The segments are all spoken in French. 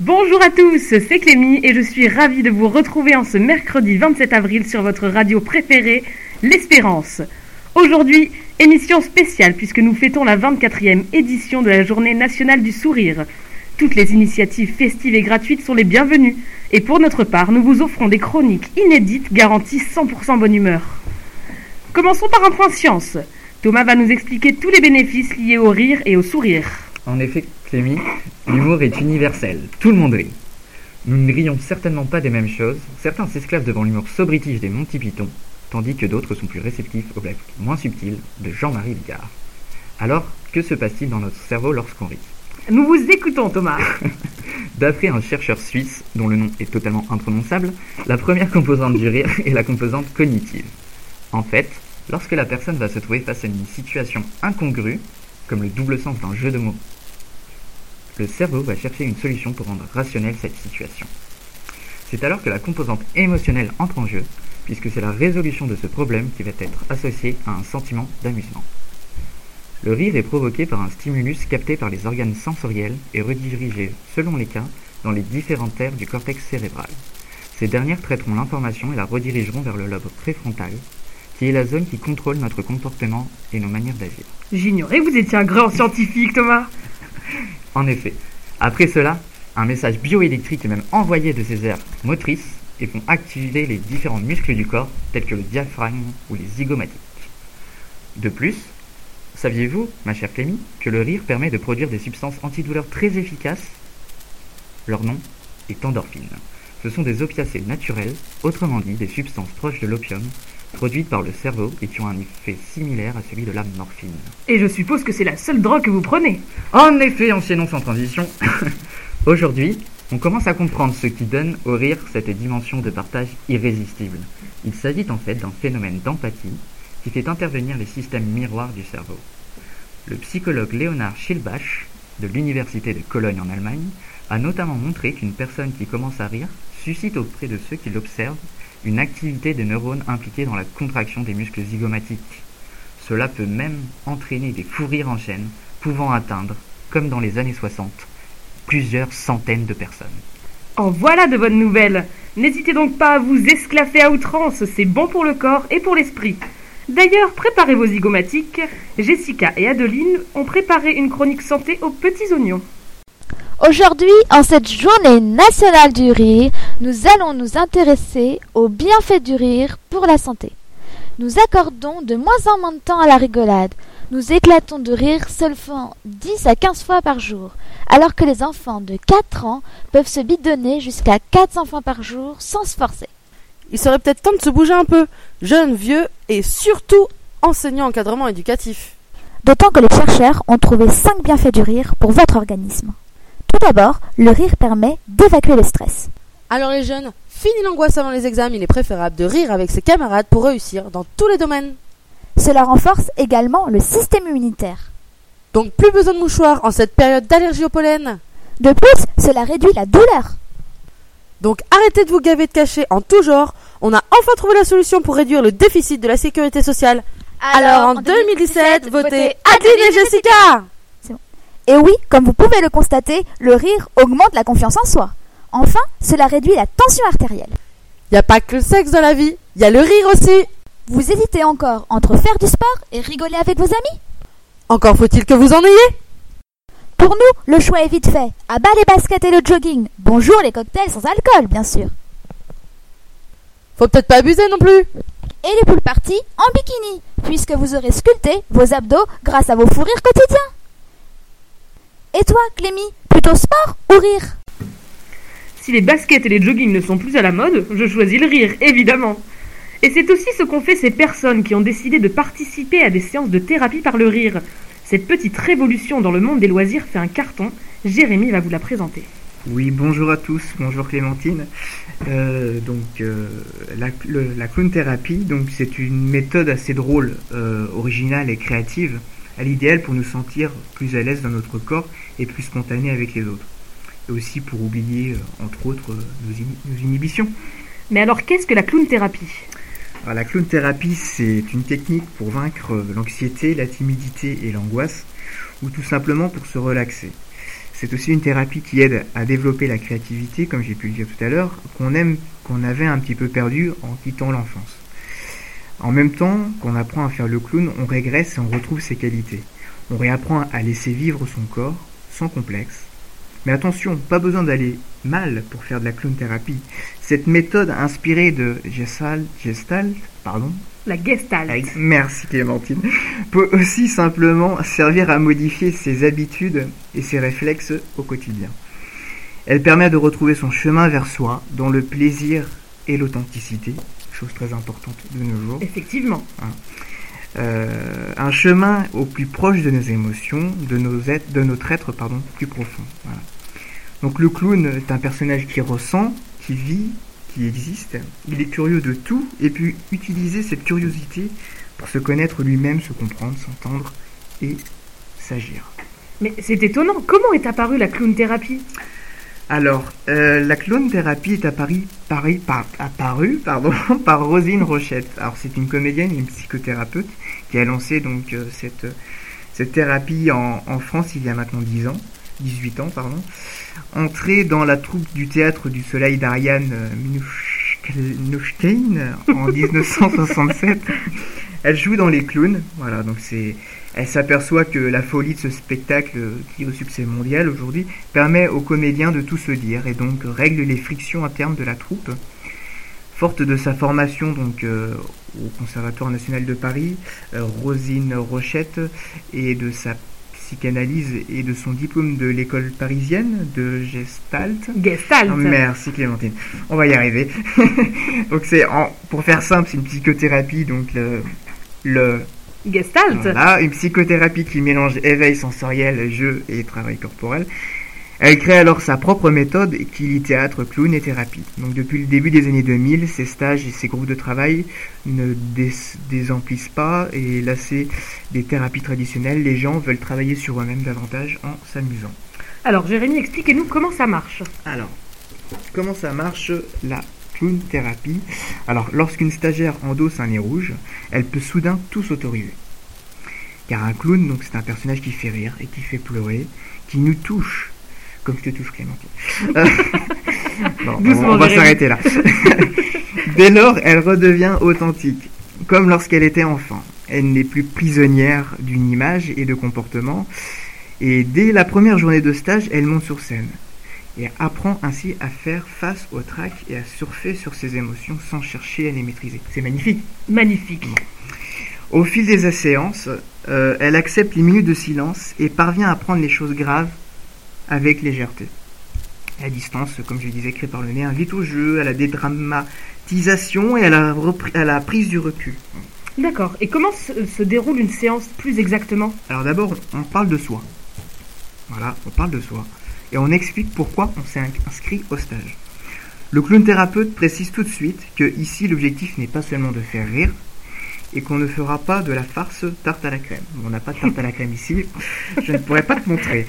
Bonjour à tous, c'est Clémy et je suis ravie de vous retrouver en ce mercredi 27 avril sur votre radio préférée, L'Espérance. Aujourd'hui, émission spéciale puisque nous fêtons la 24e édition de la Journée nationale du sourire. Toutes les initiatives festives et gratuites sont les bienvenues. Et pour notre part, nous vous offrons des chroniques inédites garanties 100% bonne humeur. Commençons par un point science. Thomas va nous expliquer tous les bénéfices liés au rire et au sourire. En effet, Clémy, l'humour est universel. Tout le monde rit. Nous ne rions certainement pas des mêmes choses. Certains s'esclavent devant l'humour sobritif des Monty Python, tandis que d'autres sont plus réceptifs aux blagues moins subtiles de Jean-Marie Bigard. Alors, que se passe-t-il dans notre cerveau lorsqu'on rit? Nous vous écoutons, Thomas. D'après un chercheur suisse, dont le nom est totalement imprononçable, la première composante du rire est la composante cognitive. En fait, lorsque la personne va se trouver face à une situation incongrue, comme le double sens d'un jeu de mots, le cerveau va chercher une solution pour rendre rationnelle cette situation. C'est alors que la composante émotionnelle entre en jeu, puisque c'est la résolution de ce problème qui va être associée à un sentiment d'amusement. Le rire est provoqué par un stimulus capté par les organes sensoriels et redirigé, selon les cas, dans les différentes aires du cortex cérébral. Ces dernières traiteront l'information et la redirigeront vers le lobe préfrontal, qui est la zone qui contrôle notre comportement et nos manières d'agir. J'ignorais que vous étiez un grand scientifique, Thomas. En effet, après cela, un message bioélectrique est même envoyé de ces aires motrices et vont activer les différents muscles du corps, tels que le diaphragme ou les zygomatiques. De plus, saviez-vous, ma chère Clémy, que le rire permet de produire des substances antidouleurs très efficaces? Leur nom est endorphine. Ce sont des opiacés naturels, autrement dit des substances proches de l'opium, produites par le cerveau et qui ont un effet similaire à celui de la morphine. Et je suppose que c'est la seule drogue que vous prenez. En effet, enchaînons sans transition. Aujourd'hui, on commence à comprendre ce qui donne au rire cette dimension de partage irrésistible. Il s'agit en fait d'un phénomène d'empathie qui fait intervenir les systèmes miroirs du cerveau. Le psychologue Leonard Schilbach, de l'Université de Cologne en Allemagne, a notamment montré qu'une personne qui commence à rire suscite auprès de ceux qui l'observent une activité des neurones impliquée dans la contraction des muscles zygomatiques. Cela peut même entraîner des fous en chaîne, pouvant atteindre, comme dans les années 60, plusieurs centaines de personnes. En voilà de bonnes nouvelles. N'hésitez donc pas à vous esclaffer à outrance, c'est bon pour le corps et pour l'esprit. D'ailleurs, préparez vos zygomatiques. Jessica et Adeline ont préparé une chronique santé aux petits oignons. Aujourd'hui, en cette journée nationale du rire, nous allons nous intéresser aux bienfaits du rire pour la santé. Nous accordons de moins en moins de temps à la rigolade. Nous éclatons de rire seulement 10 à 15 fois par jour, alors que les enfants de 4 ans peuvent se bidonner jusqu'à 400 fois par jour sans se forcer. Il serait peut-être temps de se bouger un peu, jeunes, vieux et surtout enseignants encadrement éducatif. D'autant que les chercheurs ont trouvé 5 bienfaits du rire pour votre organisme. Tout d'abord, le rire permet d'évacuer le stress. Alors les jeunes, fini l'angoisse avant les examens, il est préférable de rire avec ses camarades pour réussir dans tous les domaines. Cela renforce également le système immunitaire. Donc plus besoin de mouchoirs en cette période d'allergie au pollen. De plus, cela réduit la douleur. Donc arrêtez de vous gaver de cachets en tout genre, on a enfin trouvé la solution pour réduire le déficit de la sécurité sociale. Alors, en 2017, votez Adeline et Jessica Et oui, comme vous pouvez le constater, le rire augmente la confiance en soi. Enfin, cela réduit la tension artérielle. Y a pas que le sexe dans la vie, y a le rire aussi. Vous hésitez encore entre faire du sport et rigoler avec vos amis Encore faut-il que vous en ayez. Pour nous, le choix est vite fait. À bas les baskets et le jogging. Bonjour les cocktails sans alcool, bien sûr. Faut peut-être pas abuser non plus. Et les poules parties en bikini, puisque vous aurez sculpté vos abdos grâce à vos fous rires quotidiens. Et toi, Clémy, plutôt sport ou rire Si les baskets et les joggings ne sont plus à la mode, je choisis le rire, évidemment. Et c'est aussi ce qu'ont fait ces personnes qui ont décidé de participer à des séances de thérapie par le rire. Cette petite révolution dans le monde des loisirs fait un carton. Jérémy va vous la présenter. Oui, bonjour à tous, bonjour Clémentine. Euh, donc euh, la, le- la clown thérapie, donc c'est une méthode assez drôle, euh, originale et créative, à l'idéal pour nous sentir plus à l'aise dans notre corps et plus spontané avec les autres. Et aussi pour oublier, euh, entre autres, euh, nos, inhibitions. Mais alors qu'est-ce que la clown thérapie Alors, la clown thérapie, c'est une technique pour vaincre euh, l'anxiété, la timidité et l'angoisse, ou tout simplement pour se relaxer. C'est aussi une thérapie qui aide à développer la créativité, comme j'ai pu le dire tout à l'heure, qu'on aime, qu'on avait un petit peu perdu en quittant l'enfance. En même temps qu'on apprend à faire le clown, on régresse et on retrouve ses qualités. On réapprend à laisser vivre son corps, sans complexe. Mais attention, pas besoin d'aller mal pour faire de la clown thérapie. Cette méthode inspirée de Gestalt, Gestalt pardon, La gestalt. Merci Clémentine. Peut aussi simplement servir à modifier ses habitudes et ses réflexes au quotidien. Elle permet de retrouver son chemin vers soi dans le plaisir et l'authenticité, chose très importante de nos jours. Effectivement. Euh, un chemin au plus proche de nos émotions, de, nos êtres, de notre être pardon, plus profond. Voilà. Donc le clown est un personnage qui ressent, qui vit, qui existe. Il est curieux de tout et puis utiliser cette curiosité pour se connaître lui-même, se comprendre, s'entendre et s'agir. Mais c'est étonnant. Comment est apparue la clown thérapie Alors, euh, la clown thérapie est apparue, Paris, par, apparue pardon, par Rosine Rochette. Alors, c'est une comédienne et une psychothérapeute qui a lancé donc euh, cette, cette thérapie en, en France il y a maintenant 10 ans, 18 ans, pardon. Entrée dans la troupe du théâtre du Soleil d'Ariane euh, Minushkin en 1967. Elle joue dans les clowns, voilà, donc c'est, elle s'aperçoit que la folie de ce spectacle qui est au succès mondial aujourd'hui permet aux comédiens de tout se dire et donc règle les frictions internes de la troupe. Forte de sa formation donc euh, au Conservatoire national de Paris, euh, Rosine Rochette et de sa psychanalyse et de son diplôme de l'école parisienne de Gestalt. Gestalt. Oh, merci Clémentine. On va y arriver. donc c'est en- pour faire simple, c'est une psychothérapie donc le le Gestalt. voilà, une psychothérapie qui mélange éveil sensoriel, jeu et travail corporel. Elle crée alors sa propre méthode qui lie théâtre, clown et thérapie. Donc depuis le début des années 2000, ses stages et ses groupes de travail ne dés- désemplissent pas et lassés des thérapies traditionnelles, les gens veulent travailler sur eux-mêmes davantage en s'amusant. Alors, Jérémy, expliquez-nous comment ça marche. Alors, comment ça marche la clown thérapie Alors, lorsqu'une stagiaire endosse un nez rouge, elle peut soudain tout s'autoriser. Car un clown, donc, c'est un personnage qui fait rire et qui fait pleurer, qui nous touche, comme je te touche, Clémentine. Euh, bon, on va s'arrêter là. Dès lors, elle redevient authentique, comme lorsqu'elle était enfant. Elle n'est plus prisonnière d'une image et de comportement. Et dès la première journée de stage, elle monte sur scène et apprend ainsi à faire face au trac et à surfer sur ses émotions sans chercher à les maîtriser. C'est magnifique. Magnifique. Au fil des séances, euh, elle accepte les minutes de silence et parvient à prendre les choses graves avec légèreté. La distance, comme je disais, créée par le nez, invite au jeu, à la dédramatisation et à la, repri- à la prise du recul. D'accord. Et comment se, se déroule une séance plus exactement? Alors d'abord, on parle de soi. Voilà, on parle de soi. Et on explique pourquoi on s'est in- inscrit au stage. Le clown thérapeute précise tout de suite que ici l'objectif n'est pas seulement de faire rire et qu'on ne fera pas de la farce tarte à la crème. On n'a pas de tarte à la crème ici, je ne pourrais pas te montrer.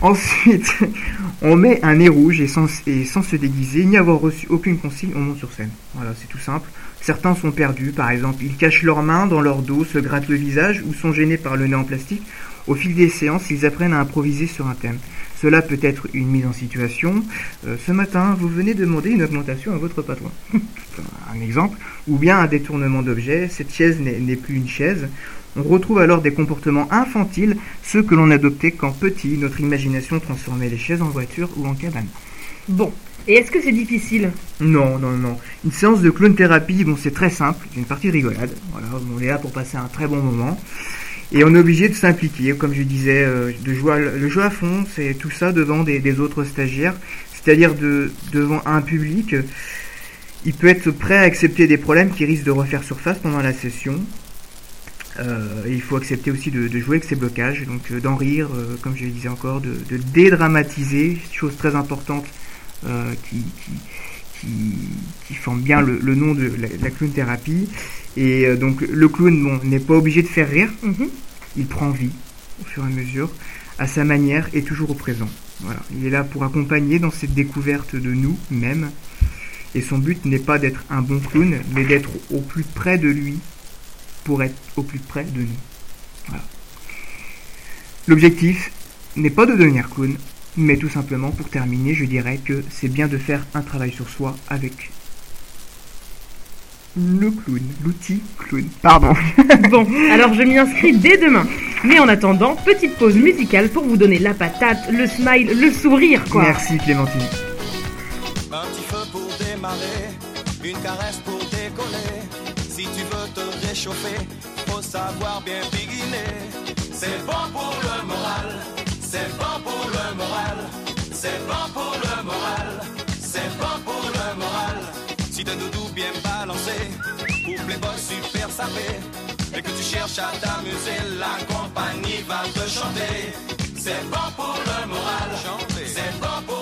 Ensuite, on met un nez rouge et sans se déguiser, ni avoir reçu aucune consigne, on monte sur scène. Voilà, c'est tout simple. Certains sont perdus, par exemple, ils cachent leurs mains dans leur dos, se grattent le visage ou sont gênés par le nez en plastique. Au fil des séances, ils apprennent à improviser sur un thème. Cela peut être une mise en situation. Euh, ce matin, vous venez demander une augmentation à votre patron. un exemple. Ou bien un détournement d'objet. Cette chaise n'est plus une chaise. On retrouve alors des comportements infantiles, ceux que l'on adoptait quand petit, notre imagination transformait les chaises en voiture ou en cabane. Bon. Et est-ce que c'est difficile? Non, non, non. Une séance de clown thérapie, bon, c'est très simple. C'est une partie de rigolade. Voilà, on est là pour passer un très bon moment. Et on est obligé de s'impliquer, comme je disais, euh, de jouer à, le jeu à fond, c'est tout ça devant des, autres stagiaires, c'est-à-dire de, devant un public. euh, Il peut être prêt à accepter des problèmes qui risquent de refaire surface pendant la session. Euh, il faut accepter aussi de, de jouer avec ses blocages, donc euh, d'en rire, euh, comme je le disais encore, de, de dédramatiser, chose très importante euh, qui, qui, qui, qui forme bien le, le nom de la, la clown thérapie. Et euh, donc le clown bon, n'est pas obligé de faire rire, Mhm. il prend vie au fur et à mesure, à sa manière et toujours au présent. Voilà. Il est là pour accompagner dans cette découverte de nous-mêmes. Et son but n'est pas d'être un bon clown, mais d'être au plus près de lui pour être au plus près de nous. Voilà. L'objectif n'est pas de devenir clown, Mais tout simplement, pour terminer, je dirais que c'est bien de faire un travail sur soi avec le clown, l'outil clown. Pardon. Bon, alors je m'y inscris dès demain. Mais en attendant, petite pause musicale pour vous donner la patate, le smile, le sourire, quoi. Merci Clémentine. Un petit feu pour démarrer, une caresse pour décoller. Si tu veux te réchauffer, faut savoir bien. Et que tu cherches à t'amuser, la compagnie va te chanter. C'est bon pour le moral, c'est bon pour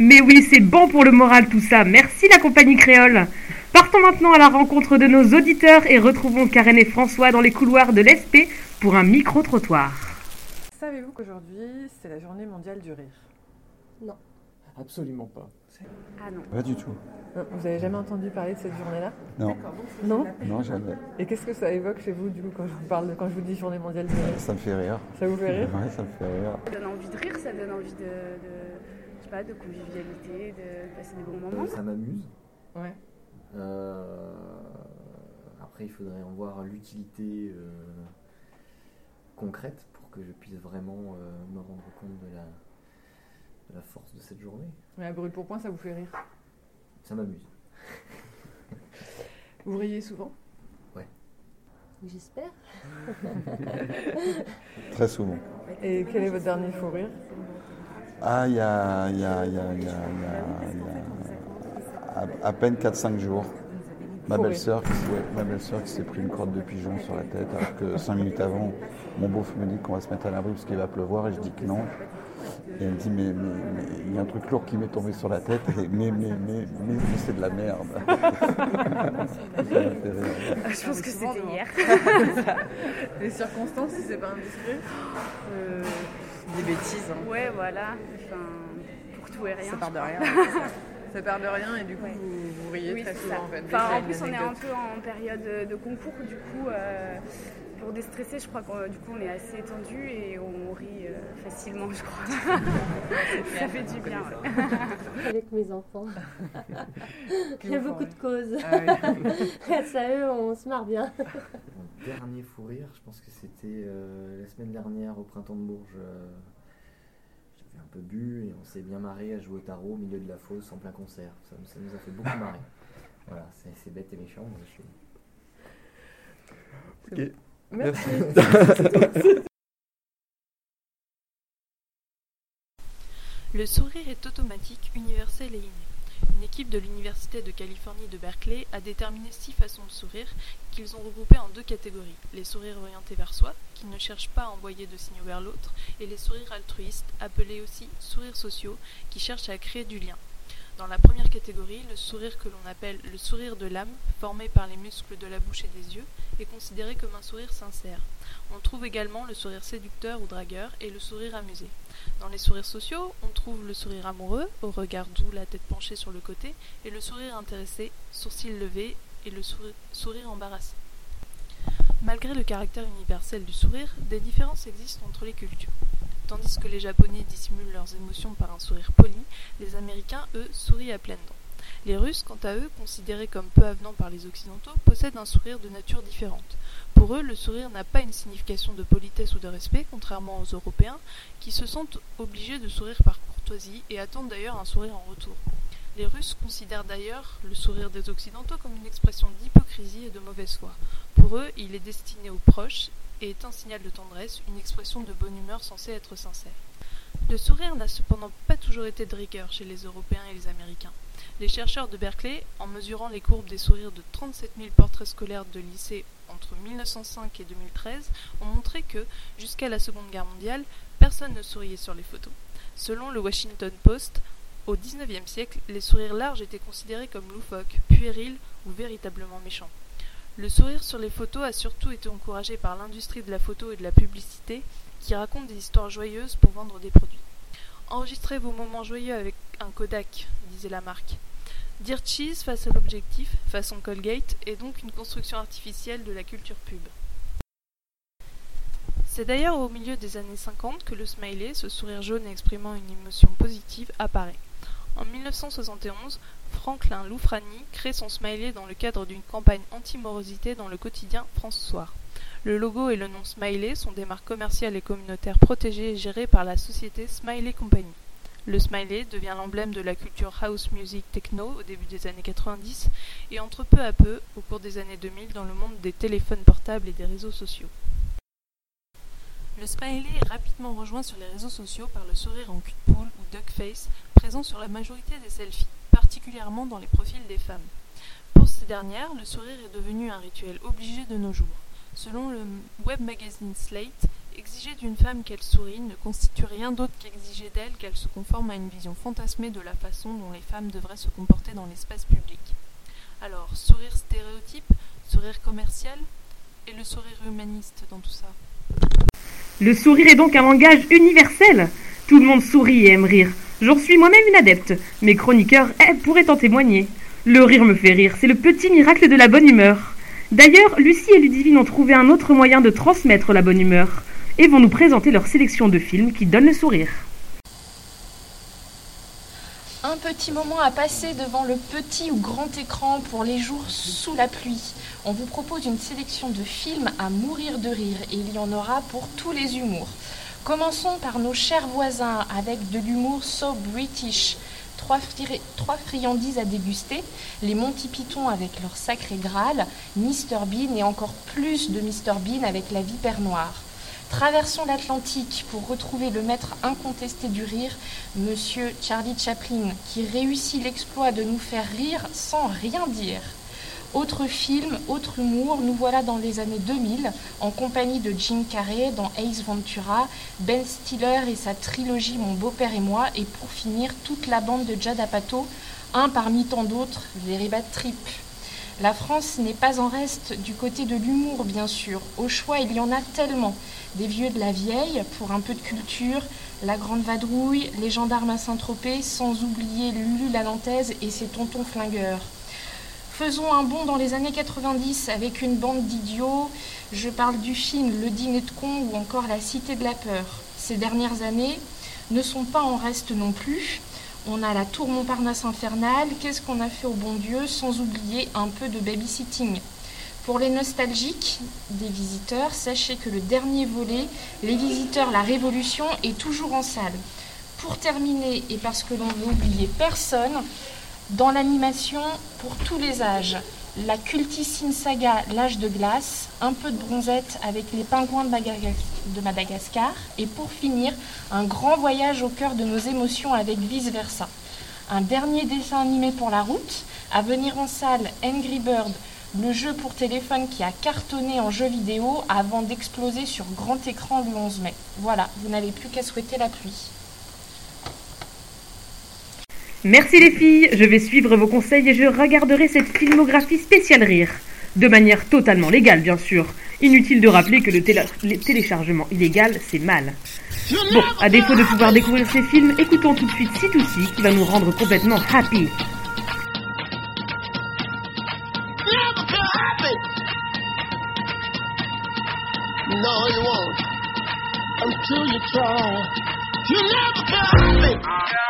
Mais oui, c'est bon pour le moral tout ça. Merci la compagnie créole. Partons maintenant à la rencontre de nos auditeurs et retrouvons Karen et François dans les couloirs de l'ESP pour un micro-trottoir. Savez-vous qu'aujourd'hui, c'est la journée mondiale du rire Absolument pas. Ah non. Pas du tout. Non, Vous avez jamais entendu parler de cette journée-là? Non, Non non, jamais. Et qu'est-ce que ça évoque chez vous, du coup, quand je vous parle, de- quand je vous dis journée mondiale du rire? Ça me fait rire. Ça vous fait rire? Ouais, ça me fait rire. Ça donne envie de rire, ça donne envie de, sais pas, de convivialité, de passer des bons moments. Ça m'amuse. Ouais. Euh, après, il faudrait en voir l'utilité euh, concrète pour que je puisse vraiment euh, me rendre compte de la, de la force de cette journée. Mais à brûle pour point, ça vous fait rire? Ça m'amuse. Vous riez souvent? J'espère. Très souvent. Et quel est votre dernier fou rire? Ah, il y a, y à peine 4-5 jours. Ma belle-sœur qui, s'est- ma belle-sœur qui s'est pris une crotte de pigeon sur la tête, alors que 5 minutes avant, mon beau me dit qu'on va se mettre à l'abri parce qu'il va pleuvoir, et je dis que non. Et elle me dit, mais mais- mais il y a un truc lourd qui m'est tombé sur la tête, et mais, mais, mais, mais, mais c'est de la merde. Rire. Je pense que c'était hier. Les circonstances, si c'est pas indiscret Euh, Des bêtises. hein. ouais, voilà. Enfin, pour tout et rien. Ça part de rien. ça part de rien et du coup, Ouais. vous, vous riez Oui, très souvent ça. en fait. Enfin, en plus, on est un peu en période de concours, du coup, euh, pour déstresser, je crois qu'on du coup, on est assez étendu et on rit euh, facilement, je crois. ça fait du bien. ouais. avec mes enfants. Il y a beaucoup de causes. Ah oui. Grâce à eux, on se marre bien. Mon dernier fou rire, je pense que c'était euh, la semaine dernière au printemps de Bourges. J'avais un peu bu et on s'est bien marré à jouer au tarot au milieu de la fosse en plein concert. Ça, ça nous a fait beaucoup marrer. Voilà, c'est c'est bête et méchant. mais je- Merci. Le sourire est automatique, universel et inné. Une équipe de l'Université de Californie de Berkeley a déterminé six façons de sourire qu'ils ont regroupées en deux catégories. Les sourires orientés vers soi, qui ne cherchent pas à envoyer de signaux vers l'autre, et les sourires altruistes, appelés aussi sourires sociaux, qui cherchent à créer du lien. Dans la première catégorie, le sourire que l'on appelle le sourire de l'âme, formé par les muscles de la bouche et des yeux, est considéré comme un sourire sincère. On trouve également le sourire séducteur ou dragueur et le sourire amusé. Dans les sourires sociaux, on trouve le sourire amoureux, au regard doux, la tête penchée sur le côté, et le sourire intéressé, sourcils levés, et le sourire, sourire embarrassé. Malgré le caractère universel du sourire, des différences existent entre les cultures. Tandis que les Japonais dissimulent leurs émotions par un sourire poli, les Américains, eux, sourient à pleines dents. Les Russes, quant à eux, considérés comme peu avenants par les Occidentaux, possèdent un sourire de nature différente. Pour eux, le sourire n'a pas une signification de politesse ou de respect, contrairement aux Européens, qui se sentent obligés de sourire par courtoisie et attendent d'ailleurs un sourire en retour. Les Russes considèrent d'ailleurs le sourire des Occidentaux comme une expression d'hypocrisie et de mauvaise foi. Pour eux, il est destiné aux proches et est un signal de tendresse, une expression de bonne humeur censée être sincère. Le sourire n'a cependant pas toujours été de rigueur chez les Européens et les Américains. Les chercheurs de Berkeley, en mesurant les courbes des sourires de 37 000 portraits scolaires de lycées entre 1905 et 2013, ont montré que, jusqu'à la Seconde Guerre mondiale, Personne ne souriait sur les photos. Selon le Washington Post, au XIXe siècle, les sourires larges étaient considérés comme loufoques, puérils ou véritablement méchants. Le sourire sur les photos a surtout été encouragé par l'industrie de la photo et de la publicité qui raconte des histoires joyeuses pour vendre des produits. Enregistrez vos moments joyeux avec un Kodak, disait la marque. Dire cheese face à l'objectif, façon Colgate, est donc une construction artificielle de la culture pub. C'est d'ailleurs au milieu des années 50 que le smiley, ce sourire jaune exprimant une émotion positive, apparaît. En 1971, Franklin Loufrani crée son smiley dans le cadre d'une campagne anti-morosité dans le quotidien France Soir. Le logo et le nom Smiley sont des marques commerciales et communautaires protégées et gérées par la société Smiley Company. Le smiley devient l'emblème de la culture house music techno au début des années 90 et entre peu à peu, au cours des années 2000, dans le monde des téléphones portables et des réseaux sociaux. Le smiley est rapidement rejoint sur les réseaux sociaux par le sourire en cul de poule ou duck face, présent sur la majorité des selfies, particulièrement dans les profils des femmes. Pour ces dernières, le sourire est devenu un rituel obligé de nos jours. Selon le web magazine Slate, exiger d'une femme qu'elle sourie ne constitue rien d'autre qu'exiger d'elle qu'elle se conforme à une vision fantasmée de la façon dont les femmes devraient se comporter dans l'espace public. Alors, sourire stéréotype, sourire commercial, et le sourire humaniste dans tout ça Le sourire est donc un langage universel. Tout le monde sourit et aime rire. J'en suis moi-même une adepte. Mes chroniqueurs eh, pourraient en témoigner. Le rire me fait rire, c'est le petit miracle de la bonne humeur. D'ailleurs, Lucie et Ludivine ont trouvé un autre moyen de transmettre la bonne humeur et vont nous présenter leur sélection de films qui donnent le sourire. Un petit moment à passer devant le petit ou grand écran pour les jours sous la pluie. On vous propose une sélection de films à mourir de rire et il y en aura pour tous les humours. Commençons par nos chers voisins avec de l'humour so british. Trois, friandises à déguster, les Monty Python avec leur sacré Graal, Mr Bean et encore plus de Mr Bean avec la vipère noire. Traversons l'Atlantique pour retrouver le maître incontesté du rire, Monsieur Charlie Chaplin, qui réussit l'exploit de nous faire rire sans rien dire. Autre film, autre humour, nous voilà dans les années 2000, en compagnie de Jim Carrey dans Ace Ventura, Ben Stiller et sa trilogie Mon beau-père et moi, et pour finir, toute la bande de Jad Apatow, un parmi tant d'autres, les Bad Trip. La France n'est pas en reste du côté de l'humour, bien sûr. Au choix, il y en a tellement. Des vieux de la vieille, pour un peu de culture, La Grande Vadrouille, Les Gendarmes à Saint-Tropez, sans oublier Lulu la Nantaise et ses tontons flingueurs. Faisons un bond dans les années 90 avec une bande d'idiots. Je parle du film Le dîner de con ou encore La Cité de la peur. Ces dernières années ne sont pas en reste non plus. On a la tour Montparnasse infernale, qu'est-ce qu'on a fait au bon Dieu, sans oublier un peu de babysitting? Pour les nostalgiques des visiteurs, sachez que le dernier volet, Les visiteurs, la révolution, est toujours en salle. Pour terminer, et parce que l'on veut oublier personne, dans l'animation pour tous les âges, la cultissime saga L'âge de glace, un peu de bronzette avec les pingouins de Madagascar, et pour finir, un grand voyage au cœur de nos émotions avec vice versa. Un dernier dessin animé pour la route, à venir en salle Angry Bird, le jeu pour téléphone qui a cartonné en jeu vidéo avant d'exploser sur grand écran le 11 mai. Voilà, vous n'avez plus qu'à souhaiter la pluie. Merci les filles, je vais suivre vos conseils et je regarderai cette filmographie spéciale rire. De manière totalement légale, bien sûr. Inutile de rappeler que le, télé le téléchargement illégal, c'est mal. Bon, à défaut de pouvoir découvrir ces films, écoutons tout de suite C2C qui va nous rendre complètement happy. No, you won't. Until you try. You never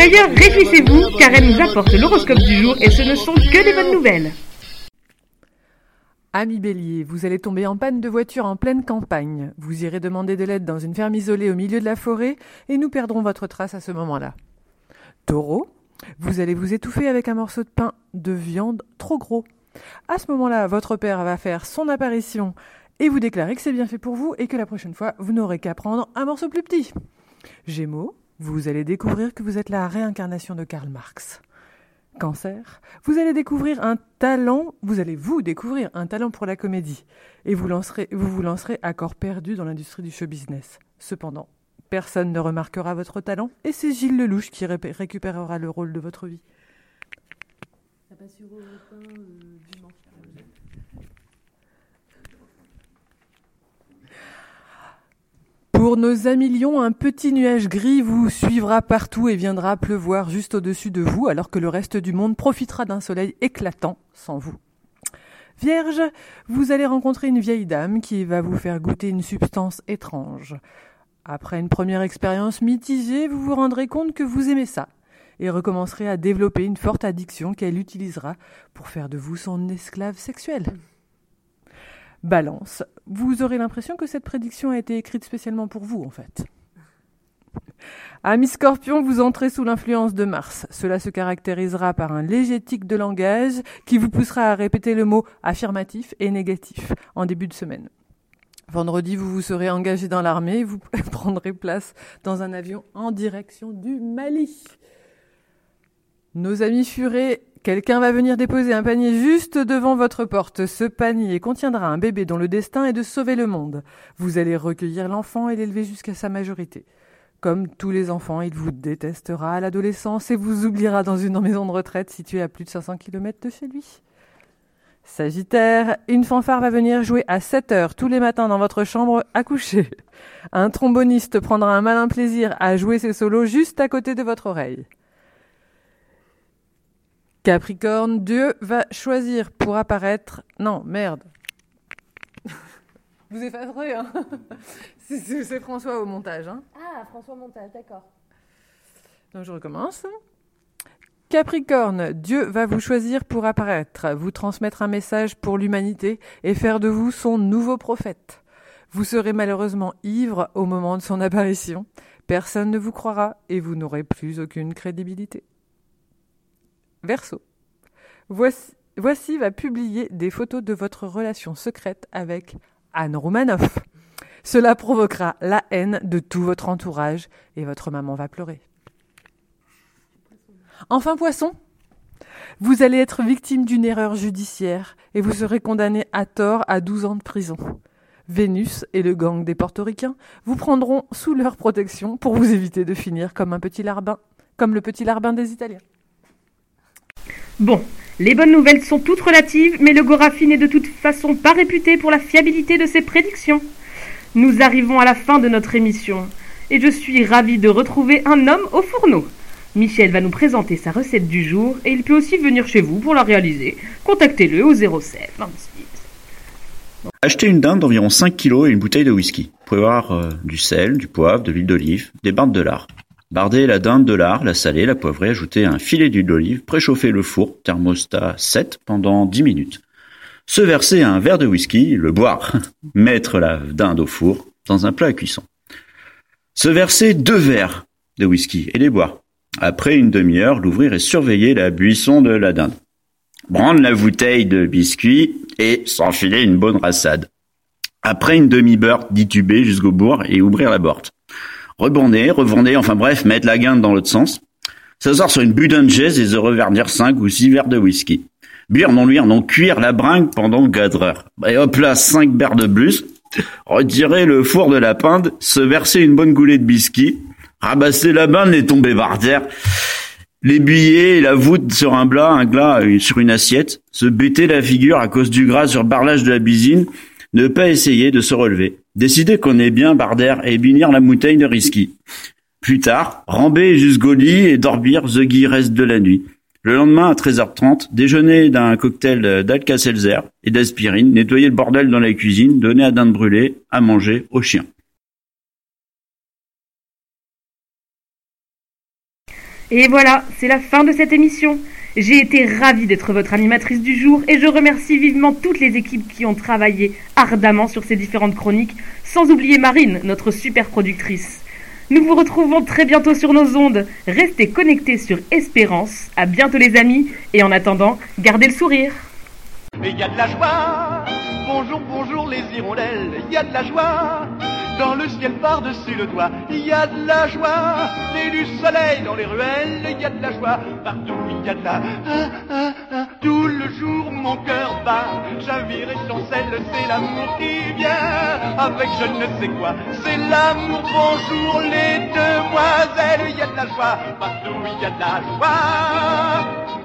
D'ailleurs, réjouissez-vous car elle nous apporte l'horoscope du jour et ce ne sont que des bonnes nouvelles. Ami Bélier, vous allez tomber en panne de voiture en pleine campagne. Vous irez demander de l'aide dans une ferme isolée au milieu de la forêt et nous perdrons votre trace à ce moment-là. Taureau, vous allez vous étouffer avec un morceau de pain de viande trop gros. À ce moment-là, votre père va faire son apparition et vous déclarer que c'est bien fait pour vous et que la prochaine fois, vous n'aurez qu'à prendre un morceau plus petit. Gémeaux, vous allez découvrir que vous êtes la réincarnation de Karl Marx. Cancer, vous allez découvrir un talent, vous allez vous découvrir un talent pour la comédie et vous, lancerez, vous lancerez à corps perdu dans l'industrie du show business. Cependant, personne ne remarquera votre talent et c'est Gilles Lelouch qui ré- récupérera le rôle de votre vie. Pour nos amis lions, un petit nuage gris vous suivra partout et viendra pleuvoir juste au-dessus de vous, alors que le reste du monde profitera d'un soleil éclatant sans vous. Vierge, vous allez rencontrer une vieille dame qui va vous faire goûter une substance étrange. Après une première expérience mitigée, vous vous rendrez compte que vous aimez ça et recommencerez à développer une forte addiction qu'elle utilisera pour faire de vous son esclave sexuel. Balance, vous aurez l'impression que cette prédiction a été écrite spécialement pour vous, en fait. Ami Scorpion, vous entrez sous l'influence de Mars. Cela se caractérisera par un léger tic de langage qui vous poussera à répéter le mot affirmatif et négatif en début de semaine. Vendredi, vous vous serez engagé dans l'armée et vous prendrez place dans un avion en direction du Mali. Nos amis furets, quelqu'un va venir déposer un panier juste devant votre porte. Ce panier contiendra un bébé dont le destin est de sauver le monde. Vous allez recueillir l'enfant et l'élever jusqu'à sa majorité. Comme tous les enfants, il vous détestera à l'adolescence et vous oubliera dans une maison de retraite située à plus de 500 km de chez lui. Sagittaire, une fanfare va venir jouer à 7 heures tous les matins dans votre chambre à coucher. Un tromboniste prendra un malin plaisir à jouer ses solos juste à côté de votre oreille. Capricorne, Dieu va choisir pour apparaître. Non, merde. Vous effacerez, hein C'est- François au montage, hein Ah, François Montage, d'accord. Donc je recommence. Capricorne, Dieu va vous choisir pour apparaître, vous transmettre un message pour l'humanité et faire de vous son nouveau prophète. Vous serez malheureusement ivre au moment de son apparition. Personne ne vous croira et vous n'aurez plus aucune crédibilité. Verseau. Voici, va publier des photos de votre relation secrète avec Anne Roumanoff. Cela provoquera la haine de tout votre entourage et votre maman va pleurer. Enfin, poisson, vous allez être victime d'une erreur judiciaire et vous serez condamné à tort à 12 ans de prison. Vénus et le gang des portoricains vous prendront sous leur protection pour vous éviter de finir comme un petit larbin, comme le petit larbin des Italiens. Bon, les bonnes nouvelles sont toutes relatives, mais le Gorafi n'est de toute façon pas réputé pour la fiabilité de ses prédictions. Nous arrivons à la fin de notre émission, et je suis ravie de retrouver un homme au fourneau. Michel va nous présenter sa recette du jour, et il peut aussi venir chez vous pour la réaliser. Contactez-le au 07 26. Achetez une dinde d'environ 5 kg et une bouteille de whisky. Vous pouvez avoir euh, du sel, du poivre, de l'huile d'olive, des barres de lard. Bardez la dinde de lard, la saler, la poivrer, ajoutez un filet d'huile d'olive, préchauffez le four, thermostat 7 pendant 10 minutes. Se verser un verre de whisky, le boire. Mettre la dinde au four dans un plat à cuisson. Se verser deux verres de whisky et les boire. Après une demi-heure, l'ouvrir et surveiller la buisson de la dinde. Prendre la bouteille de biscuit et s'enfiler une bonne rassade. Après une demi-beurre, dituber jusqu'au bourg et ouvrir la porte. Rebonder, reborder, enfin bref, mettre la guinde dans l'autre sens. S'asseoir sur une jazz et se reverdir 5 ou 6 verres de whisky. Buire non luire non cuire la bringue pendant quatre heures. Et hop là, cinq berres de plus. Retirer le four de la pinde, se verser une bonne goulée de biscuit, rabasser la bande et tomber par terre. Les billets et la voûte sur un plat, un glas euh, sur une assiette, se buter la figure à cause du gras sur barlage de la bisine, ne pas essayer de se relever, décider qu'on est bien bardère et binir la mouteille de risky. Plus tard, ramber jusqu'au lit et dormir the guy reste de la nuit. Le lendemain à 13h30, déjeuner d'un cocktail d'Alka-Seltzer et d'aspirine, nettoyer le bordel dans la cuisine, donner à dinde brûlée, à manger aux chiens. Et voilà, c'est la fin de cette émission. J'ai été ravie d'être votre animatrice du jour et je remercie vivement toutes les équipes qui ont travaillé ardemment sur ces différentes chroniques, sans oublier Marine, notre super productrice. Nous vous retrouvons très bientôt sur nos ondes. Restez connectés sur Espérance. À bientôt les amis et en attendant, gardez le sourire. Bonjour, bonjour les hirondelles. Y a de la joie. Dans le ciel par-dessus le toit, il y a de la joie. Et du soleil dans les ruelles, il y a de la joie. Partout, il y a de la... Ah, ah, ah. Tout le jour, mon cœur bat. Chavire et chancelle, c'est l'amour qui vient. Avec je ne sais quoi, c'est l'amour. Bonjour les demoiselles, il y a de la joie. Partout, il y a de la joie.